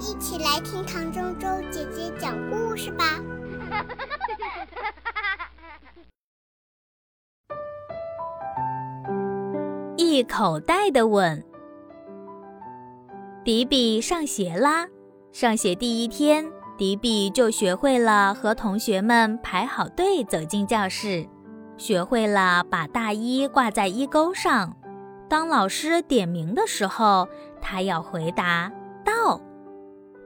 一起来听唐周周姐姐讲故事吧。一口袋的吻。迪比上学啦！上学第一天，迪比就学会了和同学们排好队走进教室，学会了把大衣挂在衣钩上。当老师点名的时候，他要回答“到”。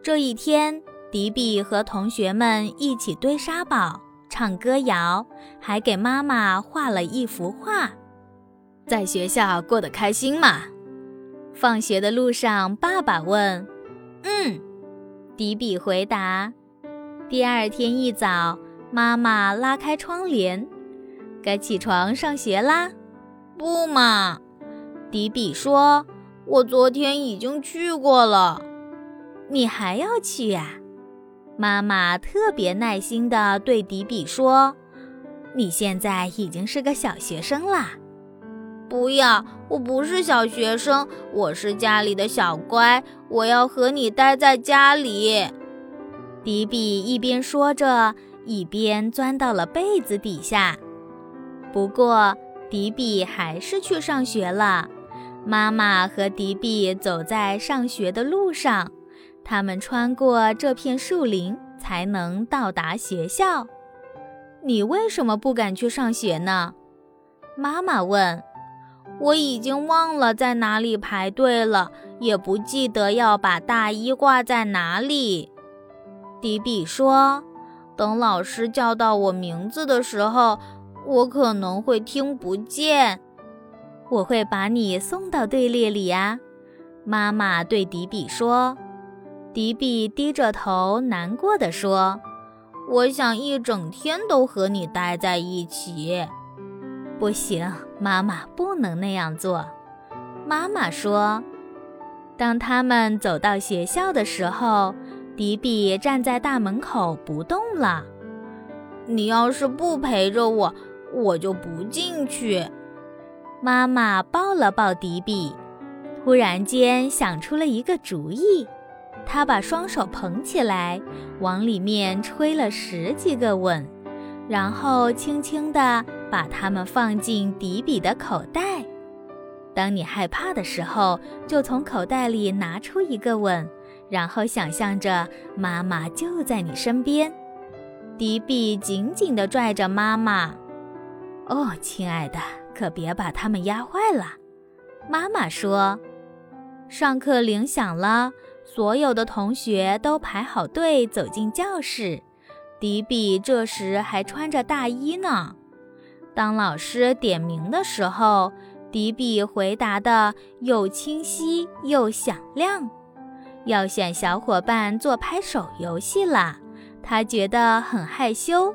这一天，迪比和同学们一起堆沙堡、唱歌谣，还给妈妈画了一幅画。在学校过得开心吗？放学的路上，爸爸问：“嗯。”迪比回答。第二天一早，妈妈拉开窗帘：“该起床上学啦。”“不嘛！”迪比说，“我昨天已经去过了。”“你还要去呀？”妈妈特别耐心地对迪比说：“你现在已经是个小学生啦。”不要，我不是小学生，我是家里的小乖，我要和你待在家里。迪比一边说着，一边钻到了被子底下。不过，迪比还是去上学了。妈妈和迪比走在上学的路上，他们穿过这片树林才能到达学校。你为什么不敢去上学呢？妈妈问。我已经忘了在哪里排队了，也不记得要把大衣挂在哪里。迪比说：“等老师叫到我名字的时候，我可能会听不见。我会把你送到队列里呀。”妈妈对迪比说。迪比低着头，难过的说：“我想一整天都和你待在一起。”不行，妈妈不能那样做。妈妈说：“当他们走到学校的时候，迪比站在大门口不动了。你要是不陪着我，我就不进去。”妈妈抱了抱迪比，突然间想出了一个主意。他把双手捧起来，往里面吹了十几个吻，然后轻轻地。把它们放进迪比的口袋。当你害怕的时候，就从口袋里拿出一个吻，然后想象着妈妈就在你身边。迪比紧紧地拽着妈妈。哦，亲爱的，可别把它们压坏了。妈妈说。上课铃响了，所有的同学都排好队走进教室。迪比这时还穿着大衣呢。当老师点名的时候，迪比回答的又清晰又响亮。要选小伙伴做拍手游戏啦，他觉得很害羞。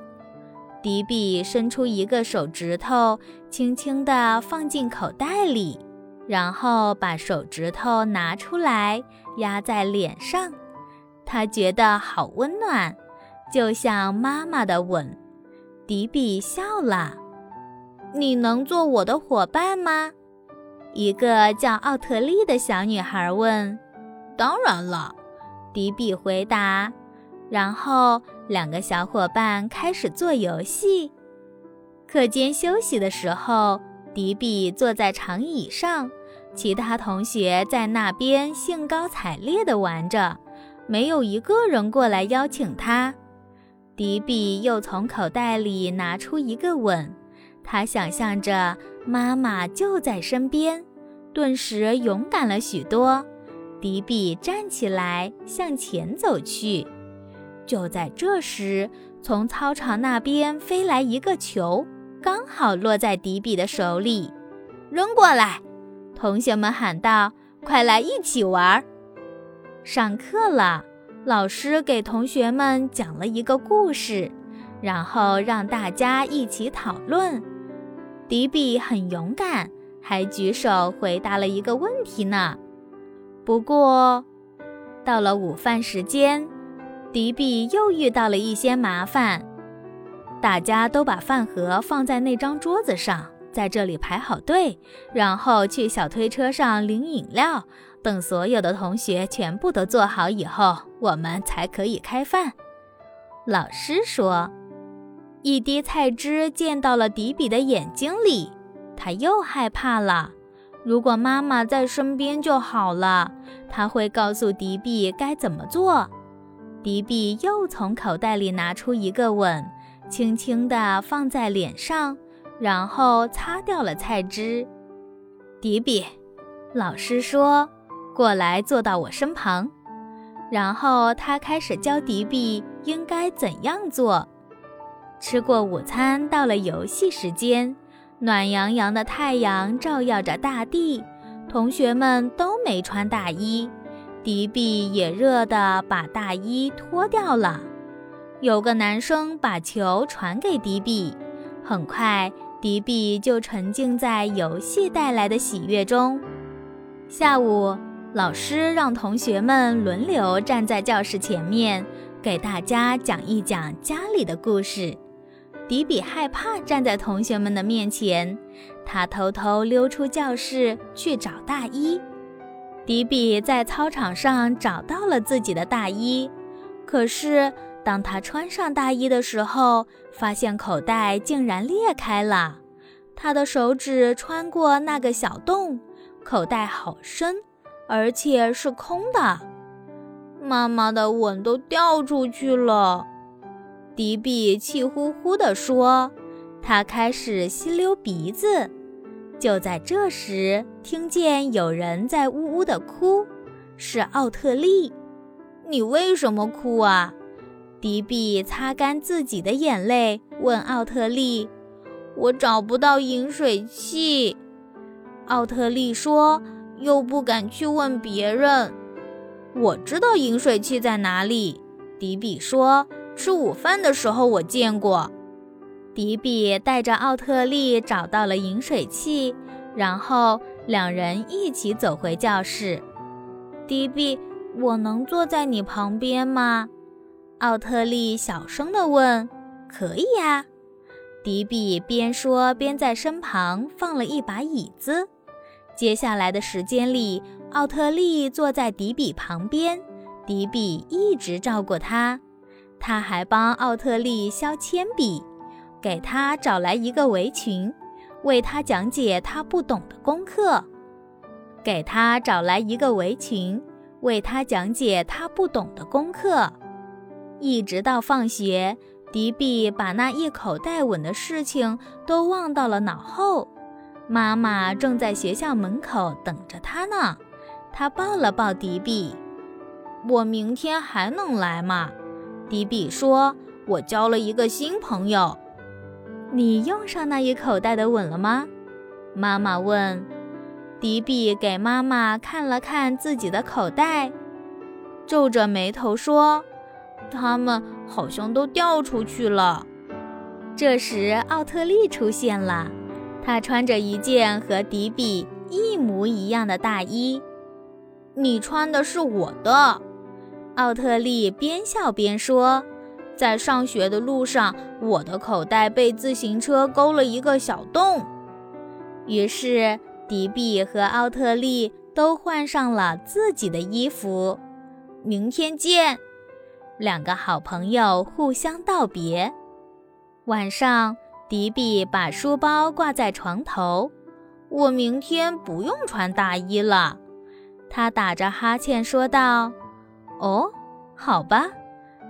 迪比伸出一个手指头，轻轻地放进口袋里，然后把手指头拿出来压在脸上，他觉得好温暖，就像妈妈的吻。迪比笑了。你能做我的伙伴吗？一个叫奥特利的小女孩问。当然了，迪比回答。然后两个小伙伴开始做游戏。课间休息的时候，迪比坐在长椅上，其他同学在那边兴高采烈地玩着，没有一个人过来邀请他。迪比又从口袋里拿出一个吻。他想象着妈妈就在身边，顿时勇敢了许多。迪比站起来向前走去。就在这时，从操场那边飞来一个球，刚好落在迪比的手里。扔过来！同学们喊道：“快来一起玩！”上课了，老师给同学们讲了一个故事，然后让大家一起讨论。迪比很勇敢，还举手回答了一个问题呢。不过，到了午饭时间，迪比又遇到了一些麻烦。大家都把饭盒放在那张桌子上，在这里排好队，然后去小推车上领饮料，等所有的同学全部都做好以后，我们才可以开饭。”老师说。一滴菜汁溅到了迪比的眼睛里，他又害怕了。如果妈妈在身边就好了，他会告诉迪比该怎么做。迪比又从口袋里拿出一个吻，轻轻地放在脸上，然后擦掉了菜汁。迪比，老师说：“过来，坐到我身旁。”然后他开始教迪比应该怎样做。吃过午餐，到了游戏时间。暖洋洋的太阳照耀着大地，同学们都没穿大衣，迪比也热得把大衣脱掉了。有个男生把球传给迪比，很快迪比就沉浸在游戏带来的喜悦中。下午，老师让同学们轮流站在教室前面，给大家讲一讲家里的故事。迪比害怕站在同学们的面前，他偷偷溜出教室去找大衣。迪比在操场上找到了自己的大衣，可是当他穿上大衣的时候，发现口袋竟然裂开了。他的手指穿过那个小洞，口袋好深，而且是空的。妈妈的吻都掉出去了。迪比气呼呼地说：“他开始吸溜鼻子。”就在这时，听见有人在呜呜地哭，是奥特利。“你为什么哭啊？”迪比擦干自己的眼泪，问奥特利：“我找不到饮水器。”奥特利说：“又不敢去问别人。”“我知道饮水器在哪里。”迪比说。吃午饭的时候，我见过。迪比带着奥特利找到了饮水器，然后两人一起走回教室。迪比，我能坐在你旁边吗？奥特利小声地问。可以呀。迪比边说边在身旁放了一把椅子。接下来的时间里，奥特利坐在迪比旁边，迪比一直照顾他。他还帮奥特利削铅笔，给他找来一个围裙，为他讲解他不懂的功课。给他找来一个围裙，为他讲解他不懂的功课。一直到放学，迪比把那一口袋吻的事情都忘到了脑后。妈妈正在学校门口等着他呢。他抱了抱迪比：“我明天还能来吗？”迪比说：“我交了一个新朋友。”你用上那一口袋的吻了吗？妈妈问。迪比给妈妈看了看自己的口袋，皱着眉头说：“它们好像都掉出去了。”这时，奥特利出现了，他穿着一件和迪比一模一样的大衣。“你穿的是我的。”奥特利边笑边说：“在上学的路上，我的口袋被自行车勾了一个小洞。”于是，迪比和奥特利都换上了自己的衣服。明天见，两个好朋友互相道别。晚上，迪比把书包挂在床头。我明天不用穿大衣了，他打着哈欠说道。哦，好吧，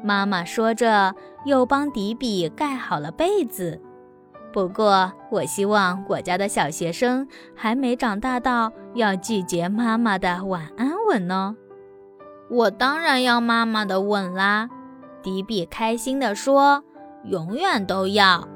妈妈说着，又帮迪比盖好了被子。不过，我希望我家的小学生还没长大到要拒绝妈妈的晚安吻呢。我当然要妈妈的吻啦！迪比开心地说：“永远都要。”